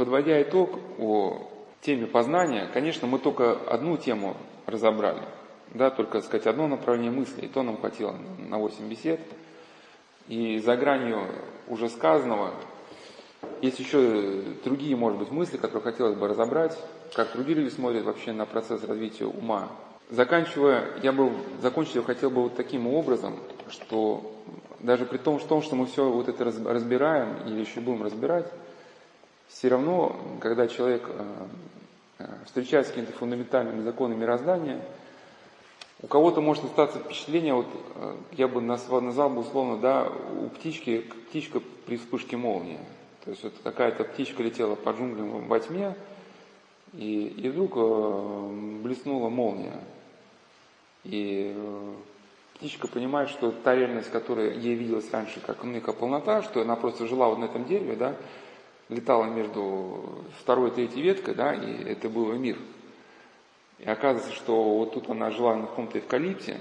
подводя итог о теме познания, конечно, мы только одну тему разобрали, да, только, сказать, одно направление мысли, и то нам хватило на 8 бесед. И за гранью уже сказанного есть еще другие, может быть, мысли, которые хотелось бы разобрать, как другие люди смотрят вообще на процесс развития ума. Заканчивая, я бы, закончить хотел бы вот таким образом, что даже при том, что мы все вот это разбираем или еще будем разбирать, все равно, когда человек э, э, встречается с какими-то фундаментальными законами мироздания, у кого-то может остаться впечатление, вот э, я бы назвал, бы условно, да, у птички, птичка при вспышке молнии. То есть вот какая-то птичка летела по джунглям во тьме, и, и вдруг блеснула молния. И птичка понимает, что та реальность, которая ей виделась раньше как некая полнота, что она просто жила вот на этом дереве, да, летала между второй и третьей веткой, да, и это был мир. И оказывается, что вот тут она жила на каком-то эвкалипте,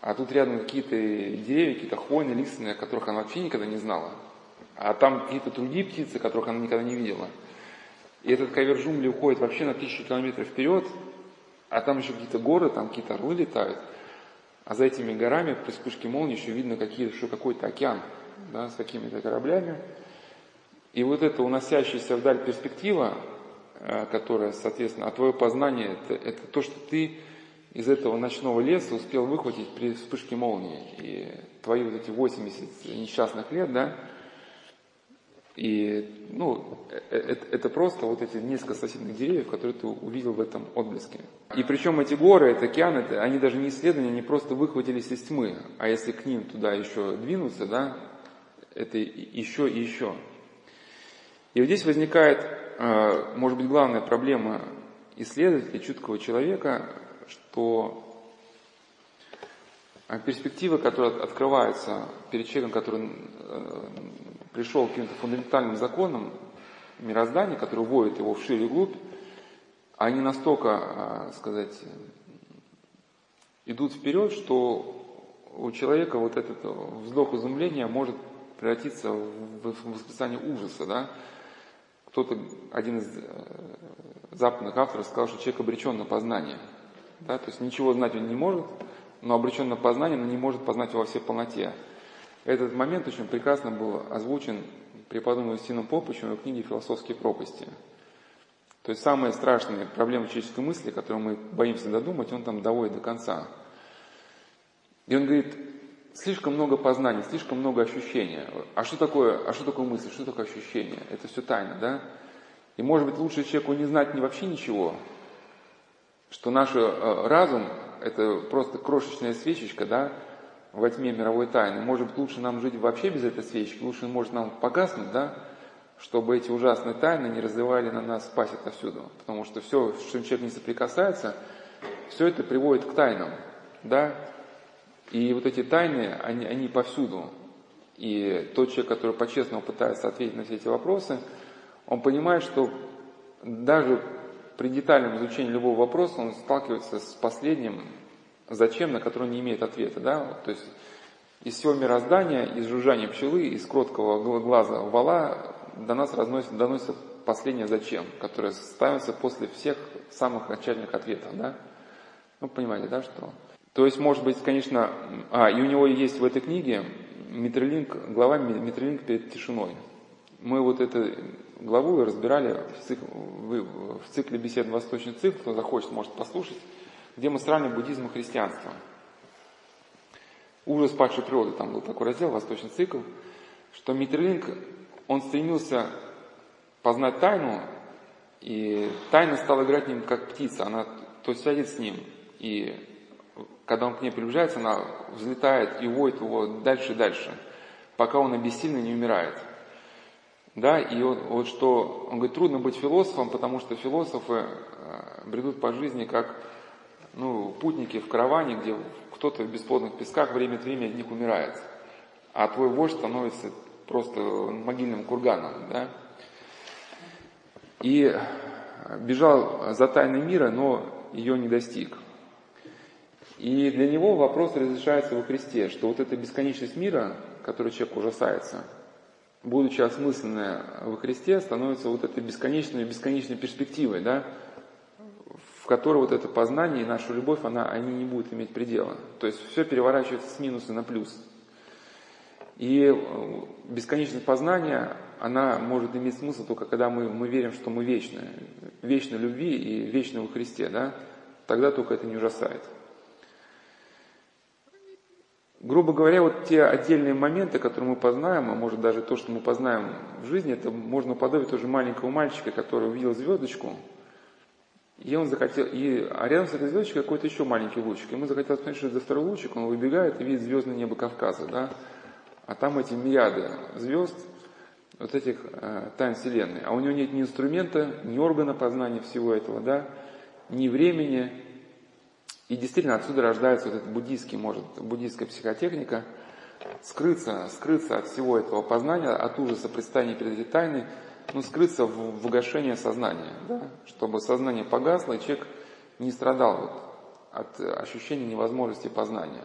а тут рядом какие-то деревья, какие-то хвойные, лиственные, которых она вообще никогда не знала. А там какие-то другие птицы, которых она никогда не видела. И этот ковер джунгли уходит вообще на тысячу километров вперед, а там еще какие-то горы, там какие-то орлы летают. А за этими горами при вспышке молнии еще видно какие, еще какой-то океан да, с какими-то кораблями. И вот эта уносящаяся вдаль перспектива, э, которая, соответственно, а твое познание это, это то, что ты из этого ночного леса успел выхватить при вспышке молнии. И твои вот эти 80 несчастных лет, да, и, ну, это, э, это просто вот эти несколько соседних деревьев, которые ты увидел в этом отблеске. И причем эти горы, это океан, это, они даже не исследования, они просто выхватились из тьмы. А если к ним туда еще двинуться, да, это еще и еще. И вот здесь возникает, э, может быть, главная проблема исследователя, чуткого человека, что перспектива, которая открывается перед человеком, который э, пришел к каким-то фундаментальным законам мироздания, которые вводят его в шире глубь, они настолько, э, сказать, идут вперед, что у человека вот этот вздох изумления может превратиться в восклицание ужаса, да, кто-то, один из э, западных авторов сказал, что человек обречен на познание. Да? То есть ничего знать он не может, но обречен на познание, но не может познать его во всей полноте. Этот момент очень прекрасно был озвучен преподобным Устином Попычем в его книге «Философские пропасти». То есть самые страшные проблемы человеческой мысли, которые мы боимся додумать, он там доводит до конца. И он говорит, слишком много познаний, слишком много ощущения. А что такое, а что такое мысль, что такое ощущение? Это все тайна, да? И может быть лучше человеку не знать ни вообще ничего, что наш э, разум – это просто крошечная свечечка, да, во тьме мировой тайны. Может быть лучше нам жить вообще без этой свечки, лучше может нам погаснуть, да, чтобы эти ужасные тайны не разливали на нас спать отовсюду. Потому что все, с чем человек не соприкасается, все это приводит к тайнам, да, и вот эти тайны, они, они повсюду. И тот человек, который по-честному пытается ответить на все эти вопросы, он понимает, что даже при детальном изучении любого вопроса он сталкивается с последним «зачем», на который он не имеет ответа. Да? То есть из всего мироздания, из жужжания пчелы, из кроткого глаза вала до нас разносит, доносится последнее «зачем», которое ставится после всех самых начальных ответов. Да? Ну, понимаете, да, что то есть, может быть, конечно, а, и у него есть в этой книге Митрилинг, глава Митрилинг перед тишиной. Мы вот эту главу разбирали в, цикл, в цикле бесед «Восточный цикл», кто захочет, может послушать, где мы сравниваем буддизм и христианство. Ужас падшей природы, там был такой раздел, «Восточный цикл», что Митрилинг, он стремился познать тайну, и тайна стала играть ним как птица, она то сядет с ним и когда он к ней приближается, она взлетает и уводит его дальше и дальше, пока он обессильно не умирает. Да, и он, вот что, он говорит, трудно быть философом, потому что философы э, бредут по жизни как ну, путники в караване, где кто-то в бесплодных песках время от времени от них умирает, а твой вождь становится просто могильным курганом. Да? И бежал за тайной мира, но ее не достиг. И для него вопрос разрешается во Христе, что вот эта бесконечность мира, которой человек ужасается, будучи осмысленное во Христе, становится вот этой бесконечной, бесконечной перспективой, да, в которой вот это познание и наша любовь, она, они не будут иметь предела. То есть все переворачивается с минуса на плюс. И э, бесконечность познания, она может иметь смысл только когда мы, мы верим, что мы вечны, вечной любви и вечны во Христе, да? Тогда только это не ужасает. Грубо говоря, вот те отдельные моменты, которые мы познаем, а может даже то, что мы познаем в жизни, это можно уподобить тоже маленького мальчика, который увидел звездочку, и он захотел, и, а рядом с этой звездочкой какой-то еще маленький лучик. Ему захотелось посмотреть, что это за второй лучик, он выбегает и видит звездное небо Кавказа, да? А там эти мириады звезд, вот этих э, тайн Вселенной. А у него нет ни инструмента, ни органа познания всего этого, да, ни времени. И действительно отсюда рождается вот эта буддийский, может, буддийская психотехника, скрыться, скрыться от всего этого познания, от ужаса предстания перед этой тайной, ну, скрыться в, в сознания, да, чтобы сознание погасло, и человек не страдал вот от ощущения невозможности познания.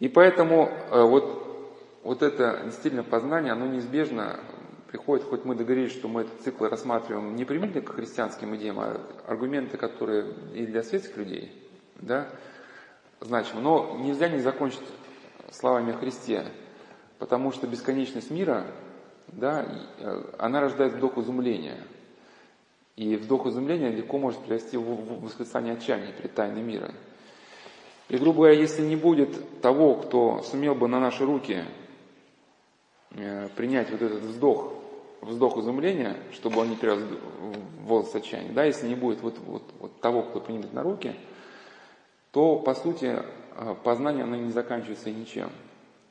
И поэтому э, вот, вот это действительно познание, оно неизбежно приходит, хоть мы договорились, что мы этот цикл рассматриваем не применительно к христианским идеям, а аргументы, которые и для светских людей, да, значимы. Но нельзя не закончить словами о Христе, потому что бесконечность мира, да, э, она рождает вдох изумления. И вдох изумления легко может привести в восклицание отчаяния перед тайной мира. И, грубо говоря, если не будет того, кто сумел бы на наши руки э, принять вот этот вздох, вздох изумления, чтобы он не перерос волос отчаяния, да, если не будет вот, вот, вот того, кто примет на руки, то, по сути, э, познание, оно не заканчивается ничем.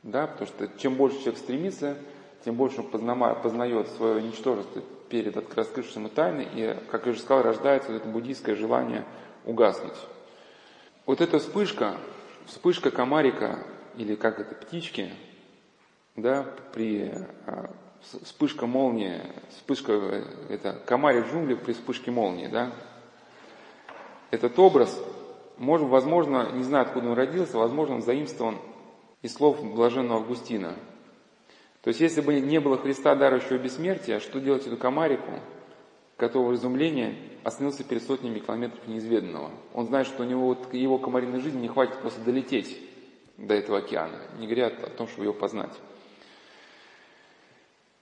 Да, потому что чем больше человек стремится, тем больше он познает свое ничтожество перед раскрывшимся тайны, и, как я уже сказал, рождается вот это буддийское желание угаснуть. Вот эта вспышка, вспышка комарика, или как это, птички, да, при а, вспышка молнии, вспышка, это комарик в джунглях при вспышке молнии, да, этот образ, может, возможно, не знаю, откуда он родился, возможно, он заимствован из слов блаженного Августина. То есть, если бы не было Христа, дарующего бессмертия, что делать эту комарику, которого изумления остановился перед сотнями километров неизведанного. Он знает, что у него вот его комариной жизни не хватит просто долететь до этого океана, не говоря о том, чтобы его познать.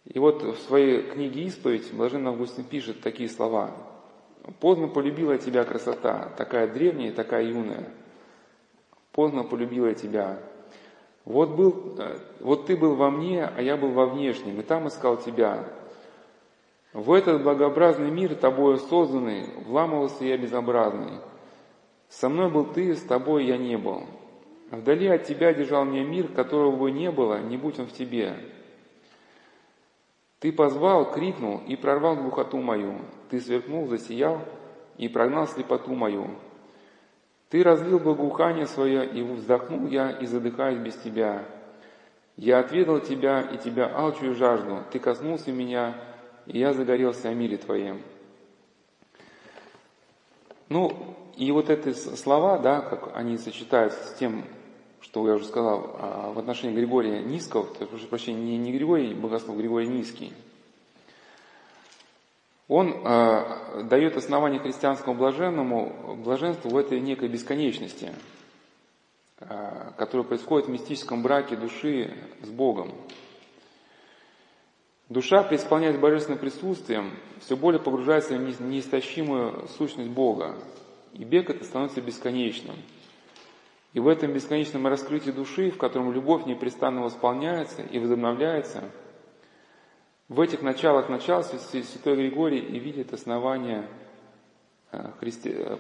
И вот в своей книге «Исповедь» Блаженный Августин пишет такие слова. «Поздно полюбила тебя красота, такая древняя такая юная. Поздно полюбила тебя. Вот, был, э, вот ты был во мне, а я был во внешнем, и там искал тебя. В этот благообразный мир, тобою созданный, вламывался я безобразный. Со мной был ты, с тобой я не был. Вдали от тебя держал меня мир, которого бы не было, не будь он в тебе. Ты позвал, крикнул и прорвал глухоту мою. Ты сверкнул, засиял и прогнал слепоту мою. Ты разлил благоухание свое, и вздохнул я, и задыхаюсь без тебя. Я отведал тебя, и тебя алчую жажду. Ты коснулся меня, и я загорелся о мире Твоем. Ну, и вот эти слова, да, как они сочетаются с тем, что я уже сказал а, в отношении Григория Низкого, прошу прощения, не, не Григорий Богослов, Григорий Низкий, он э, дает основание христианскому блаженному, блаженству в этой некой бесконечности, э, которая происходит в мистическом браке души с Богом. Душа, преисполняясь божественным присутствием, все более погружается в неистощимую сущность Бога, и бег это становится бесконечным. И в этом бесконечном раскрытии души, в котором любовь непрестанно восполняется и возобновляется, в этих началах начал святой Григорий и видит основание э, христи... Э,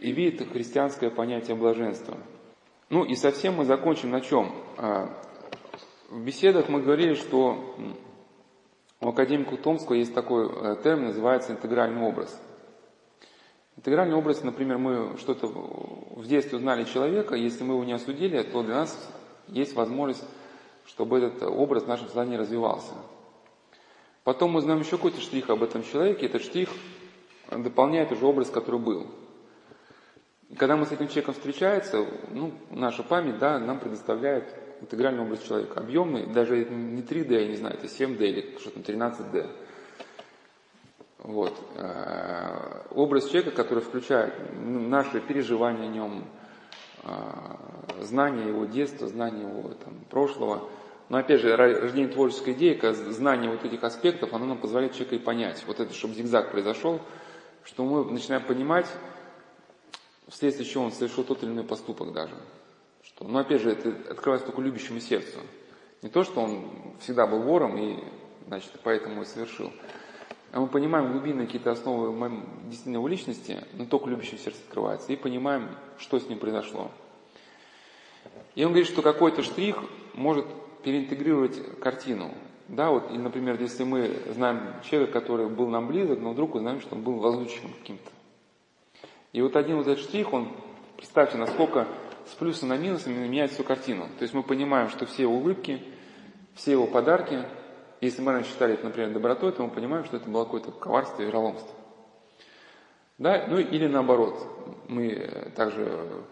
и видит христианское понятие блаженства. Ну и совсем мы закончим на чем? Э, в беседах мы говорили, что у академика Томского есть такой термин, называется интегральный образ. Интегральный образ, например, мы что-то в детстве узнали человека, если мы его не осудили, то для нас есть возможность, чтобы этот образ в нашем сознании развивался. Потом мы знаем еще какой-то штрих об этом человеке, этот штрих дополняет уже образ, который был. И когда мы с этим человеком встречаемся, ну, наша память да, нам предоставляет интегральный образ человека. Объемный, даже не 3D, я не знаю, это 7D или что-то 13D. Вот. Э, образ человека, который включает наши переживания о нем, э, знание его детства, знание его там, прошлого. Но опять же, рождение творческой идеи, знание вот этих аспектов, оно нам позволяет человека и понять. Вот это, чтобы зигзаг произошел, что мы начинаем понимать, вследствие чего он совершил тот или иной поступок даже. Что, но опять же, это открывается только любящему сердцу. Не то, что он всегда был вором и, значит, поэтому и совершил. А мы понимаем глубинные какие-то основы действительно его личности, но только любящее сердце открывается, и понимаем, что с ним произошло. И он говорит, что какой-то штрих может переинтегрировать картину. Да, вот, или, например, если мы знаем человека, который был нам близок, но вдруг узнаем, что он был лазутчиком каким-то. И вот один вот этот штрих, он, представьте, насколько с плюса на минус меняет всю картину. То есть мы понимаем, что все улыбки, все его подарки, если мы раньше считали это, например, добротой, то мы понимаем, что это было какое-то коварство и вероломство. Да? Ну или наоборот, мы также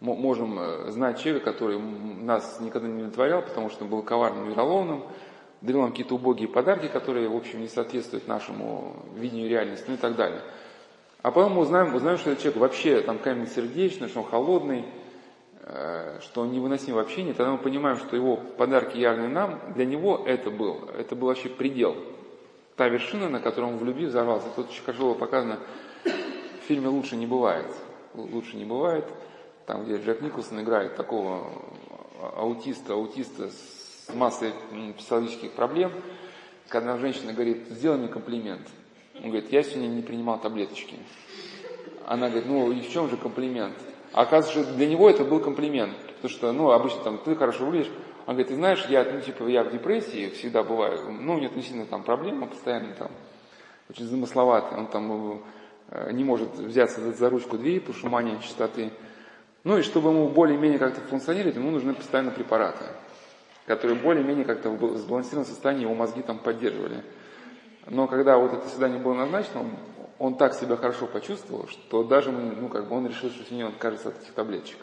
можем э, знать человека, который нас никогда не удовлетворял, потому что был коварным и вероломным, дарил нам какие-то убогие подарки, которые, в общем, не соответствуют нашему видению реальности, ну и так далее. А потом мы узнаем, узнаем что этот человек вообще там камень сердечный, что он холодный, э, что он невыносим в общении, тогда мы понимаем, что его подарки явные нам, для него это был, это был вообще предел. Та вершина, на которую он в любви взорвался. Тут хорошо показано в фильме «Лучше не бывает». «Лучше не бывает», там, где Джек Николсон играет такого аутиста, аутиста с массой психологических проблем, когда женщина говорит, сделай мне комплимент – он говорит, я сегодня не принимал таблеточки. Она говорит, ну и в чем же комплимент? А оказывается, для него это был комплимент. Потому что, ну, обычно там, ты хорошо выглядишь. Он говорит, ты знаешь, я, ну, типа, я в депрессии всегда бываю. Ну, у него относительно там проблема постоянно там, очень замысловатая. Он там э, не может взяться за, за ручку двери, потому что мания чистоты. Ну, и чтобы ему более-менее как-то функционировать, ему нужны постоянно препараты, которые более-менее как-то в сбалансированном состоянии его мозги там поддерживали. Но когда вот это свидание было назначено, он, так себя хорошо почувствовал, что даже ну, как бы он решил, что сегодня он откажется от этих таблеточек.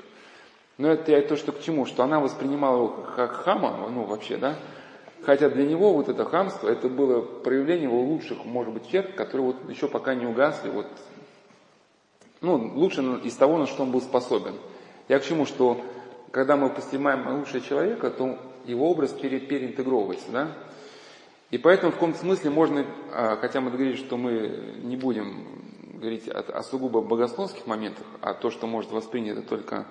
Но это я то, что к чему, что она воспринимала его как хама, ну вообще, да, Хотя для него вот это хамство, это было проявление его лучших, может быть, черт, которые вот еще пока не угасли, вот, ну, лучше из того, на что он был способен. Я к чему, что когда мы постигаем лучшего человека, то его образ пере, переинтегровывается, да? И поэтому в каком-то смысле можно, а, хотя мы договорились, что мы не будем говорить о, о сугубо богословских моментах, а то, что может воспринято только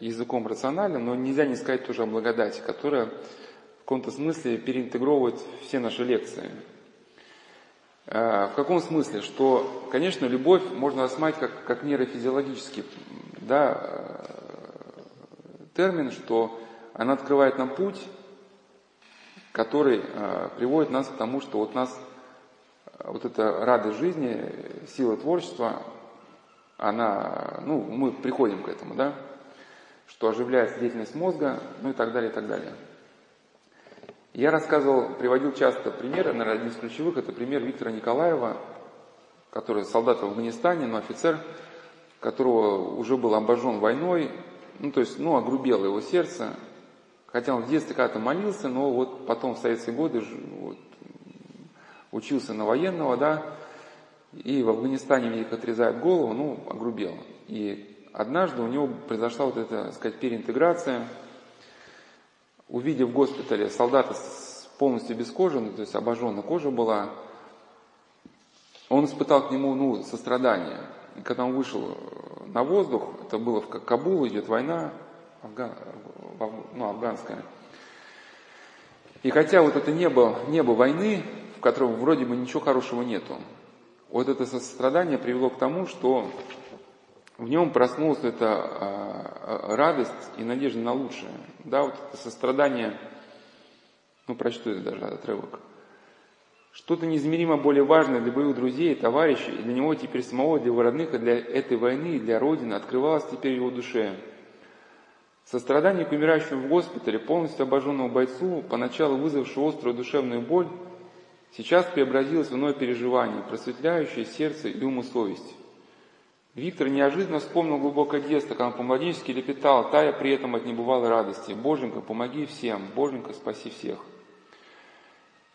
языком рациональным, но нельзя не сказать тоже о благодати, которая в каком-то смысле переинтегровывает все наши лекции. А, в каком смысле? Что, конечно, любовь можно рассматривать как, как нейрофизиологический да, э, термин, что она открывает нам путь который э, приводит нас к тому, что вот нас, э, вот эта радость жизни, сила творчества, она, ну, мы приходим к этому, да, что оживляет деятельность мозга, ну и так далее, и так далее. Я рассказывал, приводил часто примеры, наверное, один из ключевых, это пример Виктора Николаева, который солдат в Афганистане, но офицер, которого уже был обожжен войной, ну, то есть, ну, огрубело его сердце, Хотя он в детстве когда-то молился, но вот потом в советские годы вот, учился на военного, да, и в Афганистане мне отрезают голову, ну, огрубел. И однажды у него произошла вот эта, так сказать, переинтеграция. Увидев в госпитале солдата полностью без кожи, ну, то есть обожженная кожа была, он испытал к нему ну, сострадание. И когда он вышел на воздух, это было в Кабул, идет война, Афган, ну, афганская. И хотя вот это небо, небо войны, в котором вроде бы ничего хорошего нету, вот это сострадание привело к тому, что в нем проснулась эта а, радость и надежда на лучшее. Да, вот это сострадание, ну, прочту это даже отрывок. Что-то неизмеримо более важное для боевых друзей, товарищей, и для него теперь самого, для его родных, и для этой войны, и для Родины открывалось теперь в его душе – Сострадание к умирающему в госпитале, полностью обожженному бойцу, поначалу вызвавшему острую душевную боль, сейчас преобразилось в иное переживание, просветляющее сердце и ум и совесть. Виктор неожиданно вспомнил глубокое детство, когда он по-младенчески лепетал, тая при этом от небывалой радости. «Боженька, помоги всем! Боженька, спаси всех!»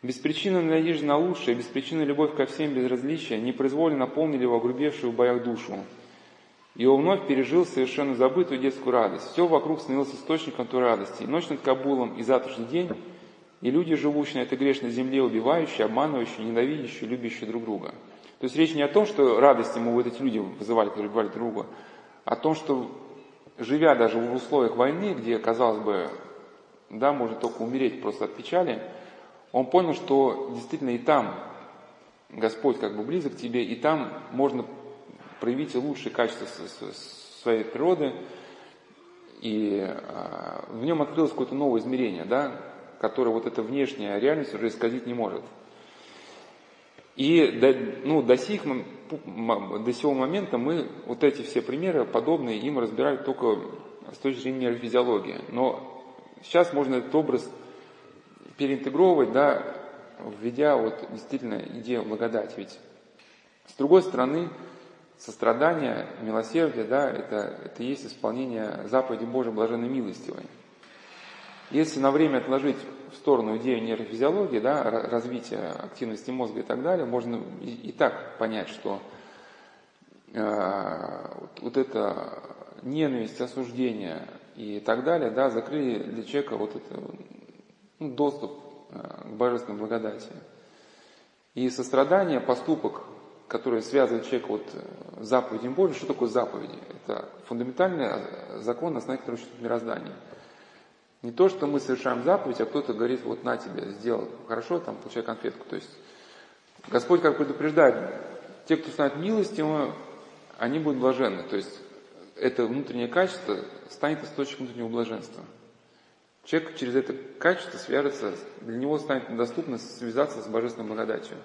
Беспричинная надежда на лучшее, беспричинная любовь ко всем без различия непроизвольно наполнили его огрубевшую в боях душу. И он вновь пережил совершенно забытую детскую радость. Все вокруг становилось источником той радости. И ночь над Кабулом, и завтрашний день, и люди, живущие на этой грешной земле, убивающие, обманывающие, ненавидящие, любящие друг друга – то есть речь не о том, что радость ему вот эти люди вызывали, которые убивали друга, а о том, что живя даже в условиях войны, где, казалось бы, да, можно только умереть просто от печали, он понял, что действительно и там Господь как бы близок к тебе, и там можно проявить и лучшие качества своей природы, и а, в нем открылось какое-то новое измерение, да, которое вот эта внешняя реальность уже исказить не может. И до, ну, до, сих, до сего момента мы вот эти все примеры подобные им разбирали только с точки зрения нейрофизиологии. Но сейчас можно этот образ переинтегровывать, да, введя вот действительно идею благодати. Ведь с другой стороны, сострадание, милосердие, да, это, это есть исполнение заповеди Божьей блаженной милостивой. Если на время отложить в сторону идею нейрофизиологии, да, развития активности мозга и так далее, можно и, и так понять, что э, вот, вот это ненависть, осуждение и так далее, да, закрыли для человека вот это, ну, доступ э, к божественной благодати. И сострадание, поступок, который связывает человека вот с заповедью Божьей, что такое заповеди? Это фундаментальный закон, на основе которого существует мироздание – не то, что мы совершаем заповедь, а кто-то говорит, вот на тебе, сделал хорошо, там, получай конфетку. То есть Господь как предупреждает, те, кто станет милостивым, они будут блаженны. То есть это внутреннее качество станет источником внутреннего блаженства. Человек через это качество свяжется, для него станет доступно связаться с божественной благодатью.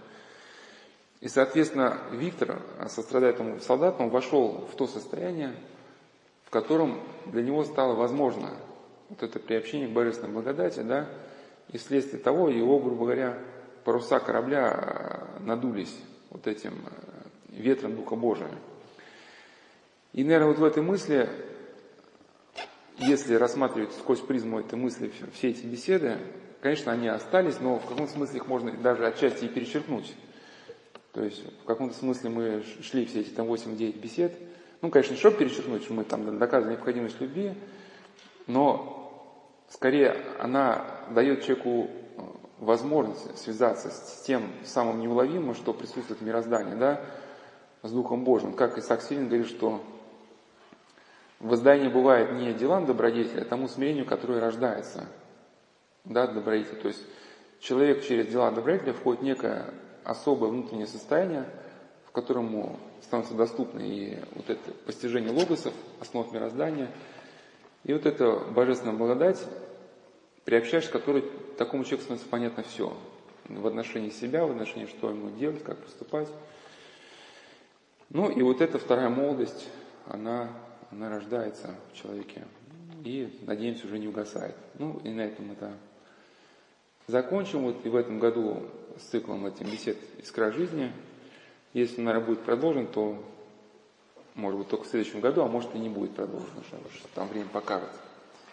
И, соответственно, Виктор, сострадая этому солдату, он вошел в то состояние, в котором для него стало возможно вот это приобщение к божественной благодати, да, и вследствие того его, грубо говоря, паруса корабля э, надулись вот этим э, ветром Духа Божия. И, наверное, вот в этой мысли, если рассматривать сквозь призму этой мысли все эти беседы, конечно, они остались, но в каком смысле их можно даже отчасти и перечеркнуть. То есть в каком-то смысле мы шли все эти там 8-9 бесед. Ну, конечно, не чтобы перечеркнуть, что мы там доказываем необходимость любви, но Скорее, она дает человеку э, возможность связаться с тем самым неуловимым, что присутствует в мироздании, да, с Духом Божьим. Как Исаак Сирин говорит, что воздание бывает не делам добродетеля, а тому смирению, которое рождается. Да, добродетель. То есть человек через дела добродетеля входит в некое особое внутреннее состояние, в котором становится доступно и вот это постижение логосов, основ мироздания – и вот эта божественная благодать, приобщаешься к которой такому человеку становится понятно все. В отношении себя, в отношении, что ему делать, как поступать. Ну и вот эта вторая молодость, она, она рождается в человеке. И, надеемся, уже не угасает. Ну и на этом это закончим. Вот и в этом году с циклом этим бесед «Искра жизни». Если, наверное, будет продолжен, то может быть, только в следующем году, а может и не будет продолжено, что там время покажет.